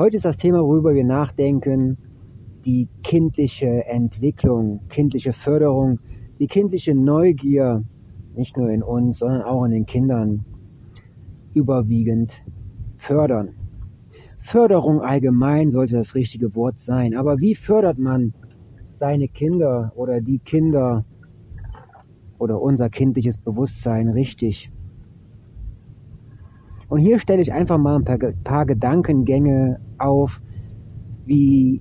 Heute ist das Thema, worüber wir nachdenken, die kindliche Entwicklung, kindliche Förderung, die kindliche Neugier, nicht nur in uns, sondern auch in den Kindern, überwiegend fördern. Förderung allgemein sollte das richtige Wort sein. Aber wie fördert man seine Kinder oder die Kinder oder unser kindliches Bewusstsein richtig? Und hier stelle ich einfach mal ein paar, paar Gedankengänge auf, wie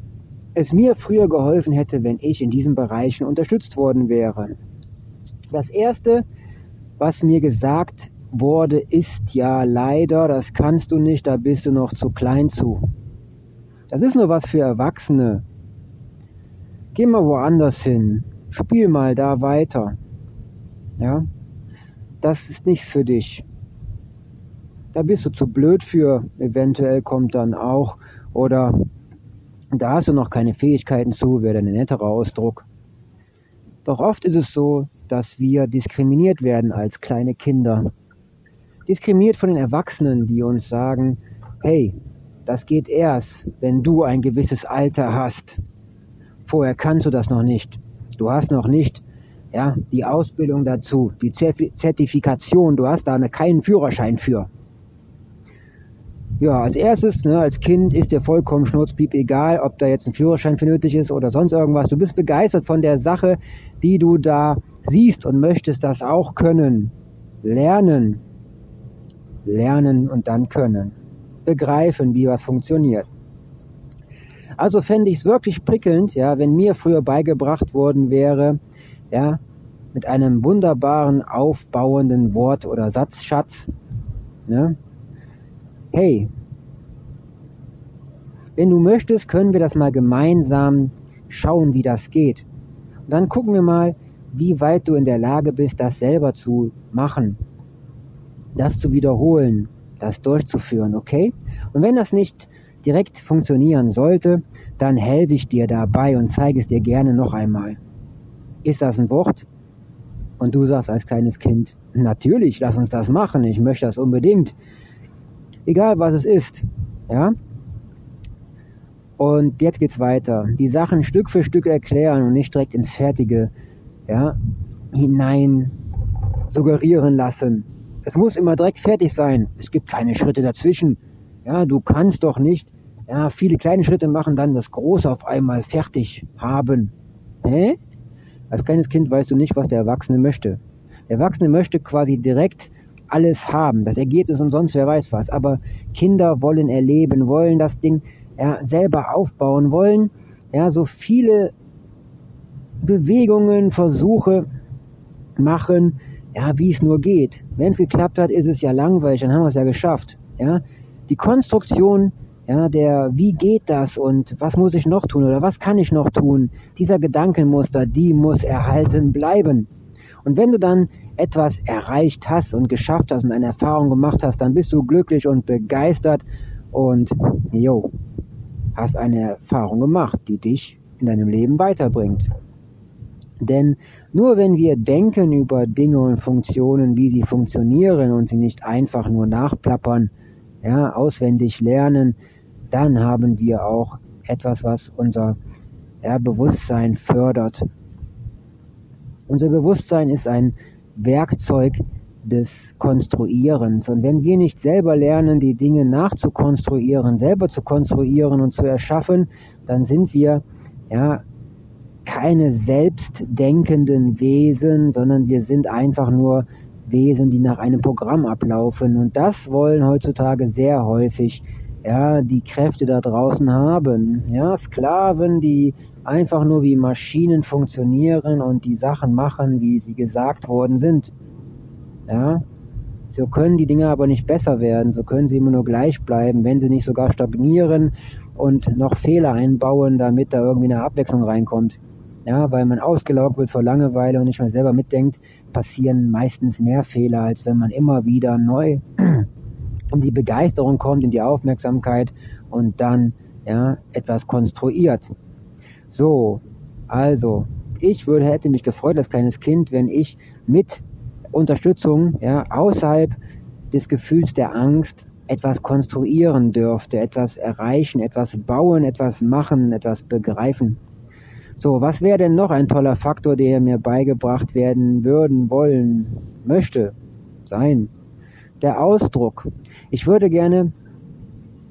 es mir früher geholfen hätte, wenn ich in diesen Bereichen unterstützt worden wäre. Das Erste, was mir gesagt wurde, ist ja leider, das kannst du nicht, da bist du noch zu klein zu. Das ist nur was für Erwachsene. Geh mal woanders hin, spiel mal da weiter. Ja, das ist nichts für dich. Da bist du zu blöd für, eventuell kommt dann auch, oder da hast du noch keine Fähigkeiten zu, wäre dann ein netterer Ausdruck. Doch oft ist es so, dass wir diskriminiert werden als kleine Kinder. Diskriminiert von den Erwachsenen, die uns sagen, hey, das geht erst, wenn du ein gewisses Alter hast. Vorher kannst du das noch nicht. Du hast noch nicht ja, die Ausbildung dazu, die Zertifikation, du hast da eine, keinen Führerschein für. Ja, als erstes, ne, als Kind ist dir vollkommen schnurzpiep egal, ob da jetzt ein Führerschein für nötig ist oder sonst irgendwas. Du bist begeistert von der Sache, die du da siehst und möchtest das auch können. Lernen. Lernen und dann können. Begreifen, wie was funktioniert. Also fände ich es wirklich prickelnd, ja, wenn mir früher beigebracht worden wäre, ja, mit einem wunderbaren, aufbauenden Wort- oder Satzschatz, ne, hey, wenn du möchtest, können wir das mal gemeinsam schauen, wie das geht. Und dann gucken wir mal, wie weit du in der Lage bist, das selber zu machen, das zu wiederholen, das durchzuführen, okay? Und wenn das nicht direkt funktionieren sollte, dann helfe ich dir dabei und zeige es dir gerne noch einmal. Ist das ein Wort? Und du sagst als kleines Kind, natürlich, lass uns das machen, ich möchte das unbedingt. Egal was es ist. Ja? Und jetzt geht's weiter. Die Sachen Stück für Stück erklären und nicht direkt ins Fertige ja, hinein suggerieren lassen. Es muss immer direkt fertig sein. Es gibt keine Schritte dazwischen. Ja, du kannst doch nicht ja, viele kleine Schritte machen, dann das Große auf einmal fertig haben. Hä? Als kleines Kind weißt du nicht, was der Erwachsene möchte. Der Erwachsene möchte quasi direkt alles haben, das Ergebnis und sonst wer weiß was. Aber Kinder wollen erleben, wollen das Ding ja, selber aufbauen, wollen ja so viele Bewegungen, Versuche machen, ja, wie es nur geht. Wenn es geklappt hat, ist es ja langweilig, dann haben wir es ja geschafft. Ja, die Konstruktion, ja, der, wie geht das und was muss ich noch tun oder was kann ich noch tun? Dieser Gedankenmuster, die muss erhalten bleiben. Und wenn du dann etwas erreicht hast und geschafft hast und eine Erfahrung gemacht hast, dann bist du glücklich und begeistert und jo, hast eine Erfahrung gemacht, die dich in deinem Leben weiterbringt. Denn nur wenn wir denken über Dinge und Funktionen, wie sie funktionieren und sie nicht einfach nur nachplappern, ja, auswendig lernen, dann haben wir auch etwas, was unser ja, Bewusstsein fördert. Unser Bewusstsein ist ein Werkzeug des Konstruierens. Und wenn wir nicht selber lernen, die Dinge nachzukonstruieren, selber zu konstruieren und zu erschaffen, dann sind wir ja keine selbstdenkenden Wesen, sondern wir sind einfach nur Wesen, die nach einem Programm ablaufen. Und das wollen heutzutage sehr häufig ja, die Kräfte da draußen haben. Ja, Sklaven, die einfach nur wie Maschinen funktionieren und die Sachen machen, wie sie gesagt worden sind. Ja, so können die Dinge aber nicht besser werden, so können sie immer nur gleich bleiben, wenn sie nicht sogar stagnieren und noch Fehler einbauen, damit da irgendwie eine Abwechslung reinkommt. Ja, weil man ausgelaugt wird vor Langeweile und nicht mehr selber mitdenkt, passieren meistens mehr Fehler, als wenn man immer wieder neu in die Begeisterung kommt, in die Aufmerksamkeit und dann ja, etwas konstruiert. So, also, ich würde, hätte mich gefreut als kleines Kind, wenn ich mit Unterstützung, ja, außerhalb des Gefühls der Angst, etwas konstruieren dürfte, etwas erreichen, etwas bauen, etwas machen, etwas begreifen. So, was wäre denn noch ein toller Faktor, der mir beigebracht werden würden, wollen, möchte sein? Der Ausdruck. Ich würde gerne,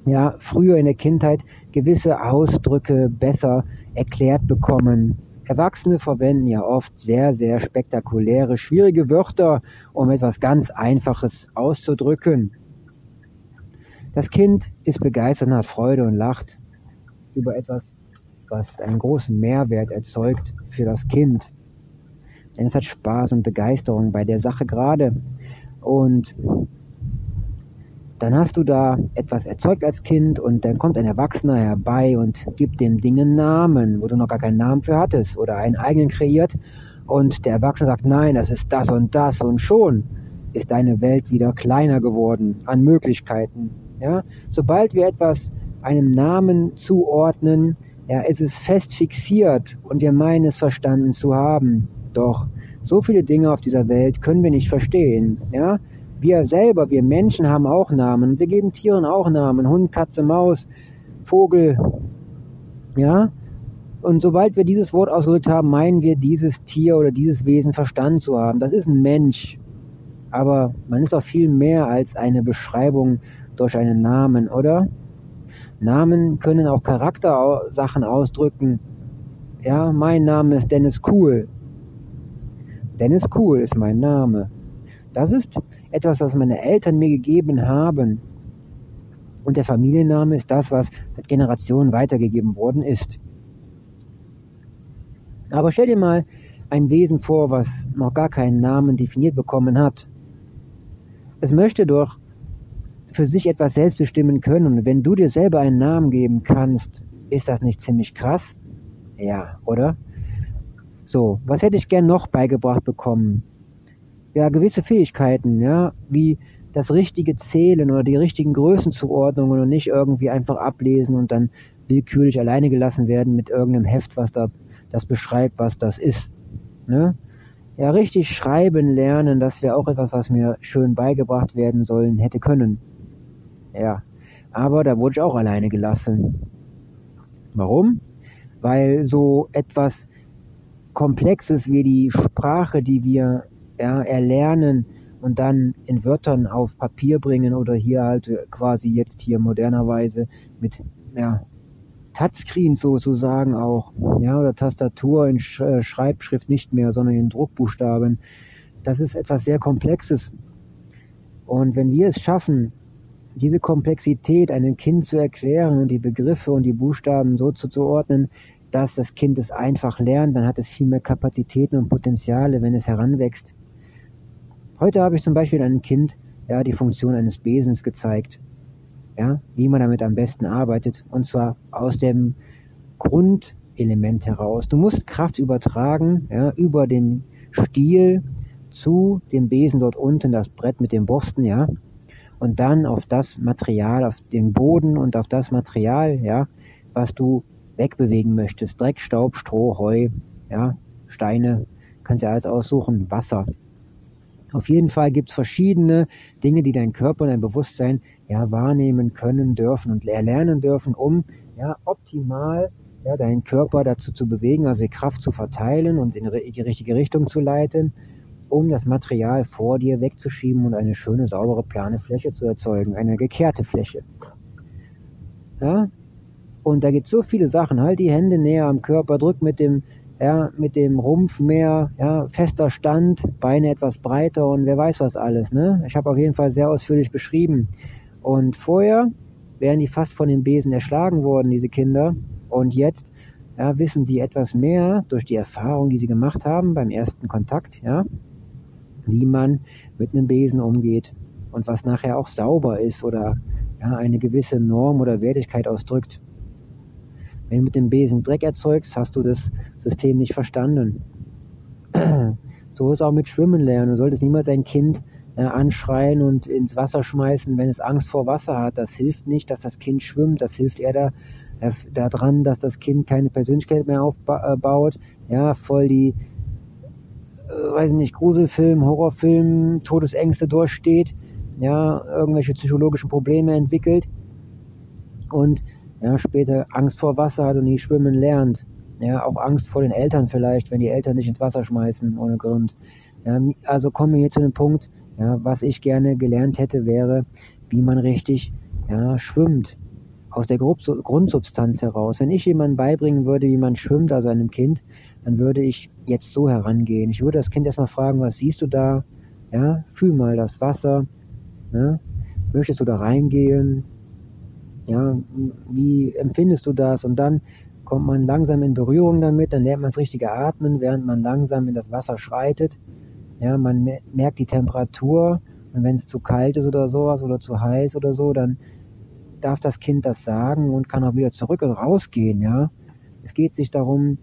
ja, früher in der Kindheit gewisse Ausdrücke besser erklärt bekommen. Erwachsene verwenden ja oft sehr, sehr spektakuläre, schwierige Wörter, um etwas ganz Einfaches auszudrücken. Das Kind ist begeistert, hat Freude und lacht über etwas, was einen großen Mehrwert erzeugt für das Kind. Denn es hat Spaß und Begeisterung bei der Sache gerade. Und dann hast du da etwas erzeugt als Kind und dann kommt ein Erwachsener herbei und gibt dem Ding einen Namen, wo du noch gar keinen Namen für hattest oder einen eigenen kreiert und der Erwachsene sagt, nein, das ist das und das und schon ist deine Welt wieder kleiner geworden an Möglichkeiten. Ja, sobald wir etwas einem Namen zuordnen, ja, ist es fest fixiert und wir meinen es verstanden zu haben. Doch so viele Dinge auf dieser Welt können wir nicht verstehen. Ja, wir selber, wir Menschen haben auch Namen. Wir geben Tieren auch Namen. Hund, Katze, Maus, Vogel. Ja, und sobald wir dieses Wort ausgedrückt haben, meinen wir dieses Tier oder dieses Wesen verstanden zu haben. Das ist ein Mensch. Aber man ist auch viel mehr als eine Beschreibung durch einen Namen, oder? Namen können auch Charaktersachen ausdrücken. Ja, mein Name ist Dennis Cool. Dennis Cool ist mein Name. Das ist etwas, was meine Eltern mir gegeben haben. Und der Familienname ist das, was mit Generationen weitergegeben worden ist. Aber stell dir mal ein Wesen vor, was noch gar keinen Namen definiert bekommen hat. Es möchte doch für sich etwas selbst bestimmen können. Und wenn du dir selber einen Namen geben kannst, ist das nicht ziemlich krass? Ja, oder? So, was hätte ich gern noch beigebracht bekommen? Ja, gewisse Fähigkeiten, ja, wie das richtige Zählen oder die richtigen Größenzuordnungen und nicht irgendwie einfach ablesen und dann willkürlich alleine gelassen werden mit irgendeinem Heft, was da das beschreibt, was das ist. Ne? Ja, richtig schreiben lernen, das wäre auch etwas, was mir schön beigebracht werden sollen hätte können. Ja, aber da wurde ich auch alleine gelassen. Warum? Weil so etwas Komplexes wie die Sprache, die wir ja, erlernen und dann in Wörtern auf Papier bringen oder hier halt quasi jetzt hier modernerweise mit ja, Touchscreen sozusagen auch, ja, oder Tastatur in äh, Schreibschrift nicht mehr, sondern in Druckbuchstaben. Das ist etwas sehr Komplexes. Und wenn wir es schaffen, diese Komplexität einem Kind zu erklären und die Begriffe und die Buchstaben so zuzuordnen, dass das Kind es einfach lernt, dann hat es viel mehr Kapazitäten und Potenziale, wenn es heranwächst. Heute habe ich zum Beispiel einem Kind ja, die Funktion eines Besens gezeigt, ja, wie man damit am besten arbeitet, und zwar aus dem Grundelement heraus. Du musst Kraft übertragen ja, über den Stiel zu dem Besen dort unten, das Brett mit den Borsten, ja, und dann auf das Material, auf den Boden und auf das Material, ja, was du wegbewegen möchtest. Dreck, Staub, Stroh, Heu, ja, Steine, kannst ja alles aussuchen, Wasser. Auf jeden Fall gibt's verschiedene Dinge, die dein Körper und dein Bewusstsein ja wahrnehmen können dürfen und erlernen dürfen, um ja optimal ja, deinen Körper dazu zu bewegen, also die Kraft zu verteilen und in die richtige Richtung zu leiten um das Material vor dir wegzuschieben und eine schöne, saubere, plane Fläche zu erzeugen, eine gekehrte Fläche. Ja? Und da gibt es so viele Sachen. Halt die Hände näher am Körper, drück mit dem, ja, mit dem Rumpf mehr, ja, fester Stand, Beine etwas breiter und wer weiß was alles. Ne? Ich habe auf jeden Fall sehr ausführlich beschrieben. Und vorher wären die fast von den Besen erschlagen worden, diese Kinder. Und jetzt ja, wissen sie etwas mehr durch die Erfahrung, die sie gemacht haben beim ersten Kontakt, ja, wie man mit einem Besen umgeht und was nachher auch sauber ist oder ja, eine gewisse Norm oder Wertigkeit ausdrückt. Wenn du mit dem Besen Dreck erzeugst, hast du das System nicht verstanden. so ist auch mit Schwimmen lernen. Du solltest niemals ein Kind äh, anschreien und ins Wasser schmeißen, wenn es Angst vor Wasser hat. Das hilft nicht, dass das Kind schwimmt. Das hilft eher da, äh, daran, dass das Kind keine Persönlichkeit mehr aufbaut. Ja, voll die äh, weiß nicht, Gruselfilm, Horrorfilm, Todesängste durchsteht. ja, irgendwelche psychologischen Probleme entwickelt und ja, später Angst vor Wasser hat und nie schwimmen lernt. Ja, auch Angst vor den Eltern vielleicht, wenn die Eltern nicht ins Wasser schmeißen ohne Grund. Ja, also kommen wir hier zu dem Punkt, ja, was ich gerne gelernt hätte, wäre, wie man richtig ja, schwimmt. Aus der Grundsubstanz heraus. Wenn ich jemandem beibringen würde, wie man schwimmt, also einem Kind, dann würde ich jetzt so herangehen. Ich würde das Kind erstmal fragen, was siehst du da? Ja, fühl mal das Wasser. Ne? Möchtest du da reingehen? Ja, wie empfindest du das? Und dann kommt man langsam in Berührung damit, dann lernt man das richtige Atmen, während man langsam in das Wasser schreitet. Ja, man merkt die Temperatur und wenn es zu kalt ist oder sowas oder zu heiß oder so, dann darf das Kind das sagen und kann auch wieder zurück und rausgehen, ja. Es geht sich darum,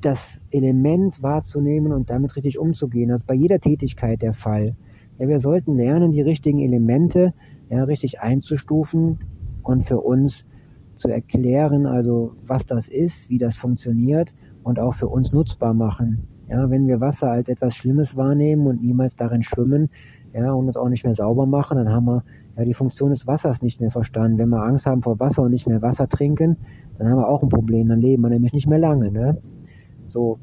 das Element wahrzunehmen und damit richtig umzugehen. Das ist bei jeder Tätigkeit der Fall. Ja, wir sollten lernen, die richtigen Elemente ja, richtig einzustufen und für uns zu erklären, also was das ist, wie das funktioniert und auch für uns nutzbar machen. Ja, wenn wir Wasser als etwas Schlimmes wahrnehmen und niemals darin schwimmen, ja, und uns auch nicht mehr sauber machen, dann haben wir ja die Funktion des Wassers nicht mehr verstanden. Wenn wir Angst haben vor Wasser und nicht mehr Wasser trinken, dann haben wir auch ein Problem, dann leben wir nämlich nicht mehr lange, ne? So.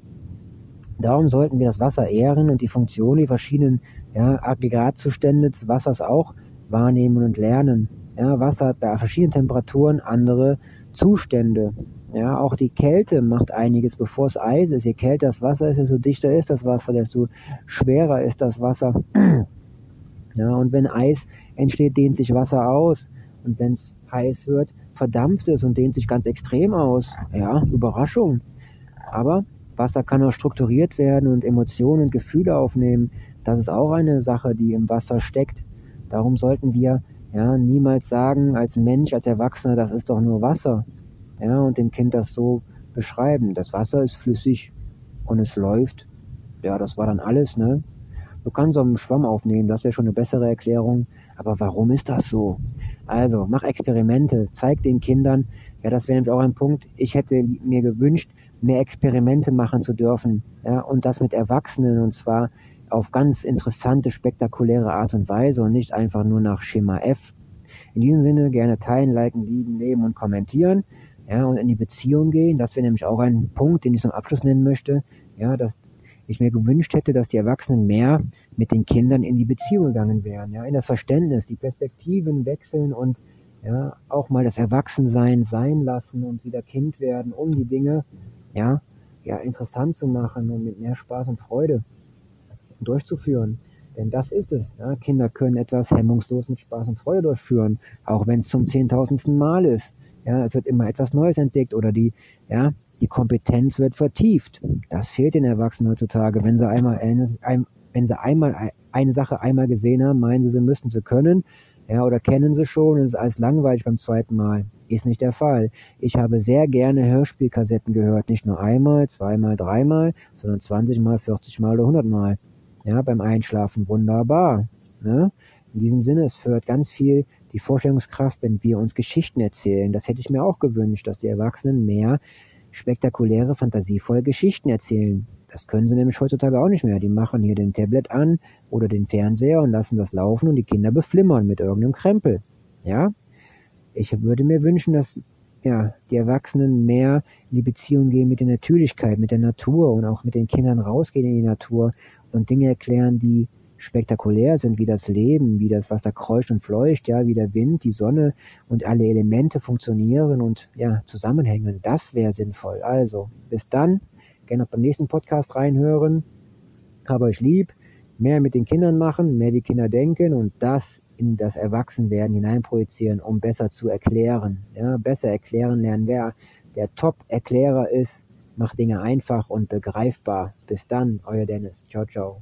Darum sollten wir das Wasser ehren und die Funktion, die verschiedenen ja, Aggregatzustände des Wassers auch wahrnehmen und lernen. Ja, Wasser hat bei verschiedenen Temperaturen andere Zustände. Ja, auch die Kälte macht einiges, bevor es Eis ist. Je kälter das Wasser ist, desto dichter ist das Wasser, desto schwerer ist das Wasser. Ja, und wenn Eis entsteht, dehnt sich Wasser aus. Und wenn es heiß wird, verdampft es und dehnt sich ganz extrem aus. Ja, Überraschung. Aber Wasser kann auch strukturiert werden und Emotionen und Gefühle aufnehmen. Das ist auch eine Sache, die im Wasser steckt. Darum sollten wir ja niemals sagen als Mensch, als Erwachsener, das ist doch nur Wasser. Ja, und dem Kind das so beschreiben. Das Wasser ist flüssig und es läuft. Ja, das war dann alles, ne? Du kannst auch einen Schwamm aufnehmen, das wäre schon eine bessere Erklärung. Aber warum ist das so? Also, mach Experimente, zeig den Kindern, ja, das wäre nämlich auch ein Punkt. Ich hätte mir gewünscht, mehr Experimente machen zu dürfen, ja, und das mit Erwachsenen und zwar auf ganz interessante, spektakuläre Art und Weise und nicht einfach nur nach Schema F. In diesem Sinne gerne teilen, liken, lieben, nehmen und kommentieren, ja, und in die Beziehung gehen. Das wäre nämlich auch ein Punkt, den ich zum Abschluss nennen möchte, ja, dass ich mir gewünscht hätte, dass die Erwachsenen mehr mit den Kindern in die Beziehung gegangen wären, ja, in das Verständnis, die Perspektiven wechseln und ja, auch mal das Erwachsensein sein lassen und wieder Kind werden, um die Dinge, ja, ja, interessant zu machen und mit mehr Spaß und Freude durchzuführen. Denn das ist es. Ja. Kinder können etwas hemmungslos mit Spaß und Freude durchführen, auch wenn es zum zehntausendsten Mal ist. Ja, es wird immer etwas Neues entdeckt oder die, ja, die Kompetenz wird vertieft. Das fehlt den Erwachsenen heutzutage. Wenn sie einmal eine, ein, wenn sie einmal eine Sache einmal gesehen haben, meinen sie, sie müssten sie können. Ja, oder kennen sie schon und ist alles langweilig beim zweiten Mal. Ist nicht der Fall. Ich habe sehr gerne Hörspielkassetten gehört. Nicht nur einmal, zweimal, dreimal, sondern 20 mal, 40 mal oder 100 mal. Ja, beim Einschlafen wunderbar. Ne? In diesem Sinne, es fördert ganz viel die Vorstellungskraft, wenn wir uns Geschichten erzählen. Das hätte ich mir auch gewünscht, dass die Erwachsenen mehr spektakuläre, fantasievolle Geschichten erzählen. Das können sie nämlich heutzutage auch nicht mehr. Die machen hier den Tablet an oder den Fernseher und lassen das laufen und die Kinder beflimmern mit irgendeinem Krempel. Ja? Ich würde mir wünschen, dass ja, die Erwachsenen mehr in die Beziehung gehen mit der Natürlichkeit, mit der Natur und auch mit den Kindern rausgehen in die Natur und Dinge erklären, die spektakulär sind, wie das Leben, wie das Wasser kreuscht und fleucht, ja, wie der Wind, die Sonne und alle Elemente funktionieren und ja, zusammenhängen. Das wäre sinnvoll. Also, bis dann. Gerne auch beim nächsten Podcast reinhören. Habe euch lieb. Mehr mit den Kindern machen, mehr wie Kinder denken und das in das Erwachsenwerden hineinprojizieren, um besser zu erklären. Ja, besser erklären lernen. Wer der Top-Erklärer ist, macht Dinge einfach und begreifbar. Bis dann, euer Dennis. Ciao, ciao.